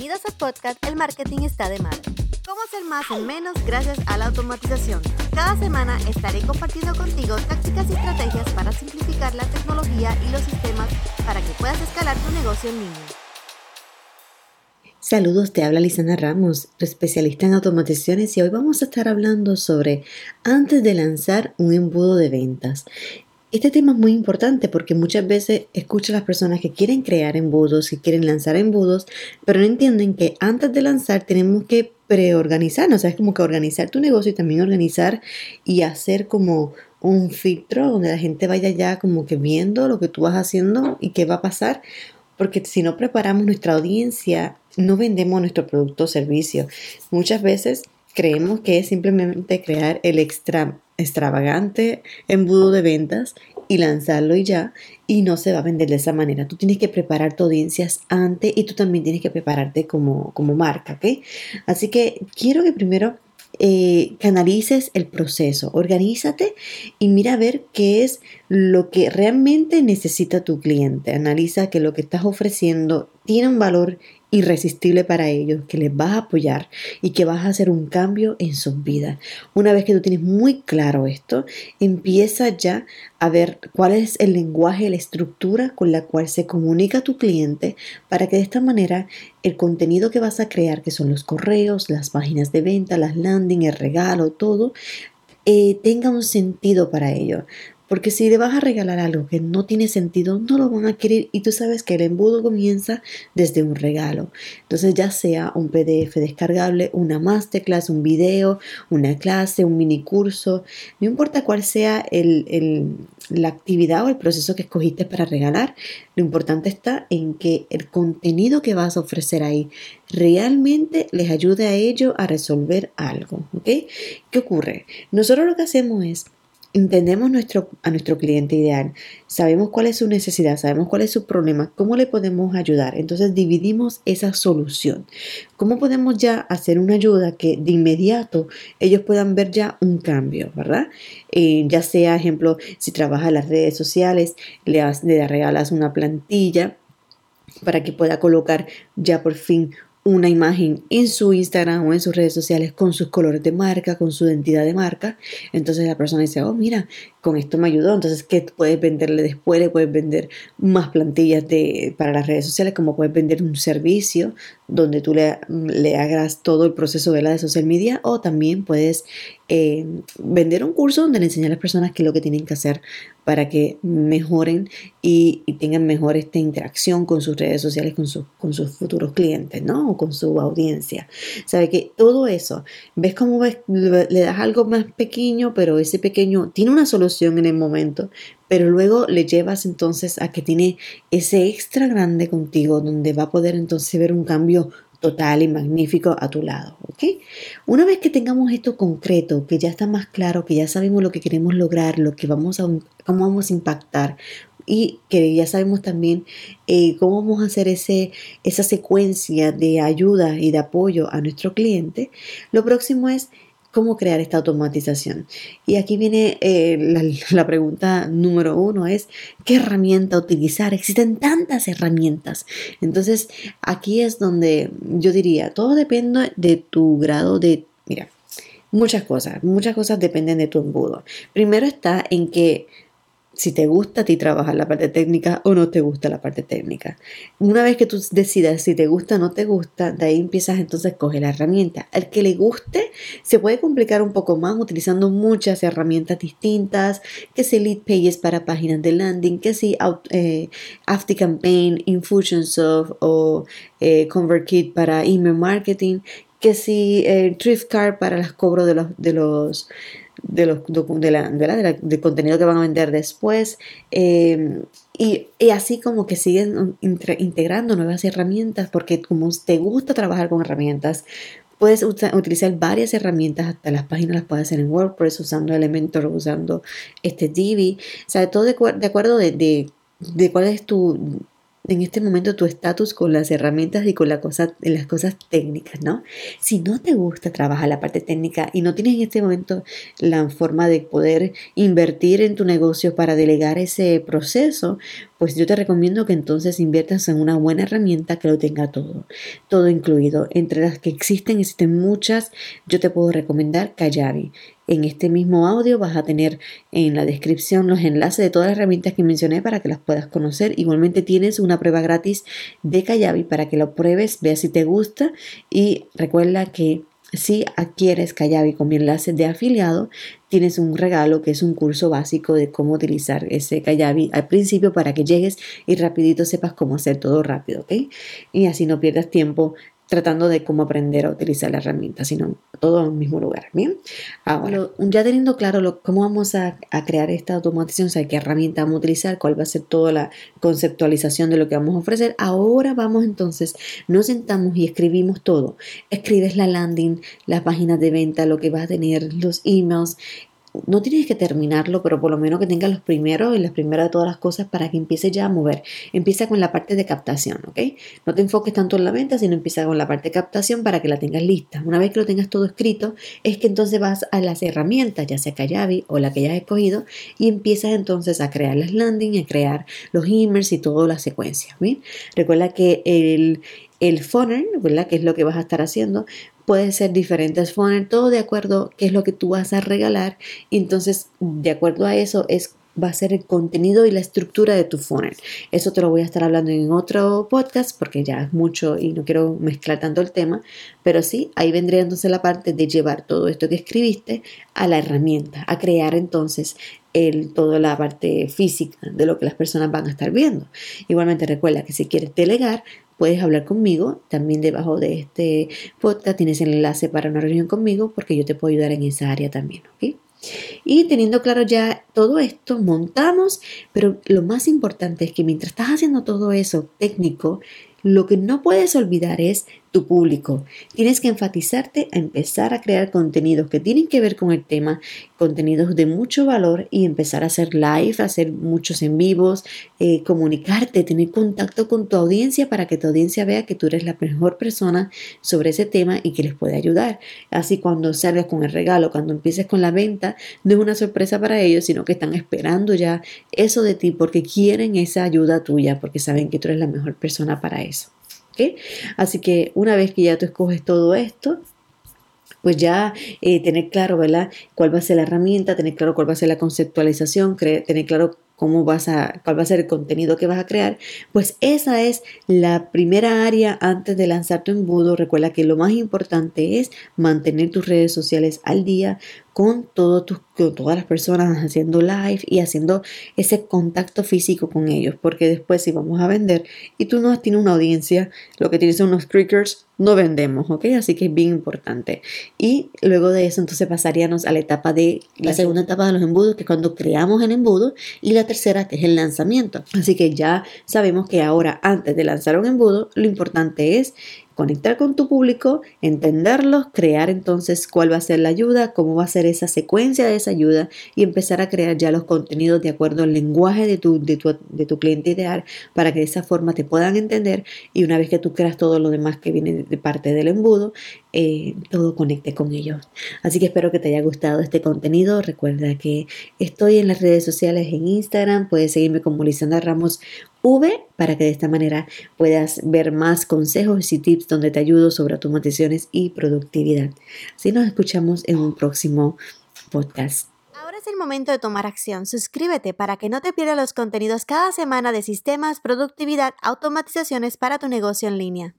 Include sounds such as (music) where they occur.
Bienvenidos al podcast El Marketing está de madre. ¿Cómo hacer más en menos gracias a la automatización? Cada semana estaré compartiendo contigo tácticas y estrategias para simplificar la tecnología y los sistemas para que puedas escalar tu negocio en línea. Saludos, te habla Lisana Ramos, especialista en automatizaciones y hoy vamos a estar hablando sobre antes de lanzar un embudo de ventas. Este tema es muy importante porque muchas veces escucho a las personas que quieren crear embudos, y quieren lanzar embudos, pero no entienden que antes de lanzar tenemos que preorganizarnos, o sea, es como que organizar tu negocio y también organizar y hacer como un filtro donde la gente vaya ya como que viendo lo que tú vas haciendo y qué va a pasar, porque si no preparamos nuestra audiencia, no vendemos nuestro producto o servicio. Muchas veces creemos que es simplemente crear el extra extravagante embudo de ventas y lanzarlo y ya, y no se va a vender de esa manera. Tú tienes que preparar tu audiencias antes y tú también tienes que prepararte como, como marca, ¿ok? Así que quiero que primero eh, canalices el proceso, organízate y mira a ver qué es lo que realmente necesita tu cliente. Analiza que lo que estás ofreciendo tiene un valor irresistible para ellos, que les vas a apoyar y que vas a hacer un cambio en sus vidas. Una vez que tú tienes muy claro esto, empieza ya a ver cuál es el lenguaje, la estructura con la cual se comunica tu cliente para que de esta manera el contenido que vas a crear, que son los correos, las páginas de venta, las landing, el regalo, todo, eh, tenga un sentido para ellos. Porque si le vas a regalar algo que no tiene sentido, no lo van a querer y tú sabes que el embudo comienza desde un regalo. Entonces ya sea un PDF descargable, una masterclass, un video, una clase, un mini curso, no importa cuál sea la actividad o el proceso que escogiste para regalar, lo importante está en que el contenido que vas a ofrecer ahí realmente les ayude a ellos a resolver algo. ¿ok? ¿Qué ocurre? Nosotros lo que hacemos es entendemos nuestro, a nuestro cliente ideal, sabemos cuál es su necesidad, sabemos cuál es su problema, cómo le podemos ayudar. Entonces dividimos esa solución. ¿Cómo podemos ya hacer una ayuda que de inmediato ellos puedan ver ya un cambio, ¿verdad? Eh, ya sea, ejemplo, si trabaja en las redes sociales, le, le regalas una plantilla para que pueda colocar ya por fin una imagen en su Instagram o en sus redes sociales con sus colores de marca, con su identidad de marca. Entonces la persona dice, oh, mira, con esto me ayudó. Entonces, ¿qué puedes venderle después? Le puedes vender más plantillas de, para las redes sociales, como puedes vender un servicio donde tú le, le hagas todo el proceso de la de social media o también puedes eh, vender un curso donde le enseñas a las personas qué es lo que tienen que hacer para que mejoren y, tengan mejor esta interacción con sus redes sociales, con, con sus futuros clientes, ¿no? O con su audiencia. Sabe que todo eso, ves cómo ves, le das algo más pequeño, pero ese pequeño tiene una solución en el momento, pero luego le llevas entonces a que tiene ese extra grande contigo donde va a poder entonces ver un cambio total y magnífico a tu lado, ¿ok? Una vez que tengamos esto concreto, que ya está más claro, que ya sabemos lo que queremos lograr, lo que vamos a, cómo vamos a impactar y que ya sabemos también eh, cómo vamos a hacer ese, esa secuencia de ayuda y de apoyo a nuestro cliente, lo próximo es cómo crear esta automatización. Y aquí viene eh, (laughs) la, pregunta número uno, es ¿qué herramienta utilizar? Existen tantas herramientas. Entonces, aquí es donde yo diría, todo depende de tu grado de, mira, muchas cosas, muchas cosas dependen de tu embudo. Primero está en que si te gusta a ti trabajar la parte técnica o no te gusta la parte técnica. Una vez que tú decidas si te gusta o no te gusta, de ahí empiezas entonces a coger la herramienta. Al que le guste, se puede complicar un poco más utilizando muchas herramientas distintas, que si lead pages para páginas de landing, que si eh, Campaign, Infusionsoft o eh, ConvertKit para email marketing, que si eh, para los cobros de los de los de la, de contenido que van a vender después em, y, así como que siguen integrando nuevas herramientas porque como te gusta trabajar con herramientas puedes utilizar varias herramientas hasta las páginas las puedes hacer en WordPress usando Elementor usando este Divi o sea todo de, acuerdo de, de, cuál es tu en este momento tu estatus con las herramientas y con la cosa, las cosas técnicas, ¿no? Si no te gusta trabajar la parte técnica y no tienes en este momento la forma de poder invertir en tu negocio para delegar ese proceso, pues yo te recomiendo que entonces inviertas en una buena herramienta que lo tenga todo, todo incluido. Entre las que existen, existen muchas, yo te puedo recomendar Kayabi. En este mismo audio vas a tener en la descripción los enlaces de todas las herramientas que mencioné para que las puedas conocer. Igualmente tienes una prueba gratis de Kayabi para que lo pruebes, veas si te gusta y recuerda que si adquieres Kayabi con mi enlace de afiliado, tienes un regalo que es un curso básico de cómo utilizar ese Kayabi al principio para que llegues y rapidito sepas cómo hacer todo rápido, ¿ok? Y así no pierdas tiempo tratando de cómo aprender a utilizar la herramienta, sino todo en el mismo lugar. Bien, ahora, ya teniendo claro cómo vamos a, crear esta automatización, o sea, qué herramienta vamos a utilizar, cuál va a ser toda la conceptualización de lo que vamos a ofrecer, ahora vamos entonces, nos sentamos y escribimos todo. Escribes la landing, las páginas de venta, lo que vas a tener, los emails, no tienes que terminarlo, pero por lo menos que tengas los primeros y las primeras de todas las cosas para que empieces ya a mover. Empieza con la parte de captación, ¿ok? No te enfoques tanto en la venta, sino empieza con la parte de captación para que la tengas lista. Una vez que lo tengas todo escrito, es que entonces vas a las herramientas, ya sea Kayabi o la que hayas escogido, y empiezas entonces a crear las landing, a crear los emails y toda la secuencia. ¿bien? Recuerda que el, el funnel, ¿verdad? Que es lo que vas a estar haciendo, puede ser diferentes funnels, todo de acuerdo qué es lo que tú vas a regalar. Entonces, de acuerdo a eso, es va a ser el contenido y la estructura de tu funnel. Eso te lo voy a estar hablando en otro podcast porque ya es mucho y no quiero mezclar tanto el tema, pero sí, ahí vendría entonces la parte de llevar todo esto que escribiste a la herramienta, a crear entonces el, toda la parte física de lo que las personas van a estar viendo. Igualmente recuerda que si quieres delegar, puedes hablar conmigo. También debajo de este podcast tienes el enlace para una reunión conmigo porque yo te puedo ayudar en esa área también. Y teniendo claro ya todo esto, montamos, pero lo más importante es que mientras estás haciendo todo eso técnico, lo que no puedes olvidar es tu público. Tienes que enfatizarte a empezar a crear contenidos que tienen que ver con el tema, contenidos de mucho valor y empezar a hacer live, hacer muchos en vivos, eh, comunicarte, tener contacto con tu audiencia para que tu audiencia vea que tú eres la mejor persona sobre ese tema y que les puede ayudar. Así cuando salgas con el regalo, cuando empieces con la venta, no es una sorpresa para ellos, sino que están esperando ya eso de ti porque quieren esa ayuda tuya, porque saben que tú eres la mejor persona para eso. Así que una vez que ya tú escoges todo esto, pues ya eh, tener claro, ¿verdad? Cuál va a ser la herramienta, tener claro cuál va a ser la conceptualización, tener claro cómo vas a, cuál va a ser el contenido que vas a crear, pues esa es la primera área antes de lanzar tu embudo. Recuerda que lo más importante es mantener tus redes sociales al día con, todo con todas las personas haciendo live y haciendo ese contacto físico con ellos, porque después si vamos a vender y tú no tienes una audiencia, lo que tienes son unos clickers, no vendemos, ¿ok? Así que es bien importante. Y luego de eso entonces pasaríamos a la etapa de la segunda etapa de los embudos, que es cuando creamos el embudo, y la tercera que es el lanzamiento. Así que ya sabemos que ahora antes de lanzar un embudo, lo importante es conectar con tu público, entenderlos, crear entonces cuál va a ser la ayuda, cómo va a ser esa secuencia de esa ayuda y empezar a crear ya los contenidos de acuerdo al lenguaje de tu, de tu, de tu cliente ideal para que de esa forma te puedan entender y una vez que tú creas todo lo demás que viene de parte del embudo, eh, todo conecte con ellos. Así que espero que te haya gustado este contenido. Recuerda que estoy en las redes sociales en Instagram, puedes seguirme como Lisandra Ramos V para que de esta manera puedas ver más consejos y tips donde te ayudo sobre automatizaciones y productividad. Así nos escuchamos en un próximo podcast. Ahora es el momento de tomar acción. Suscríbete para que no te pierdas los contenidos cada semana de sistemas, productividad, automatizaciones para tu negocio en línea.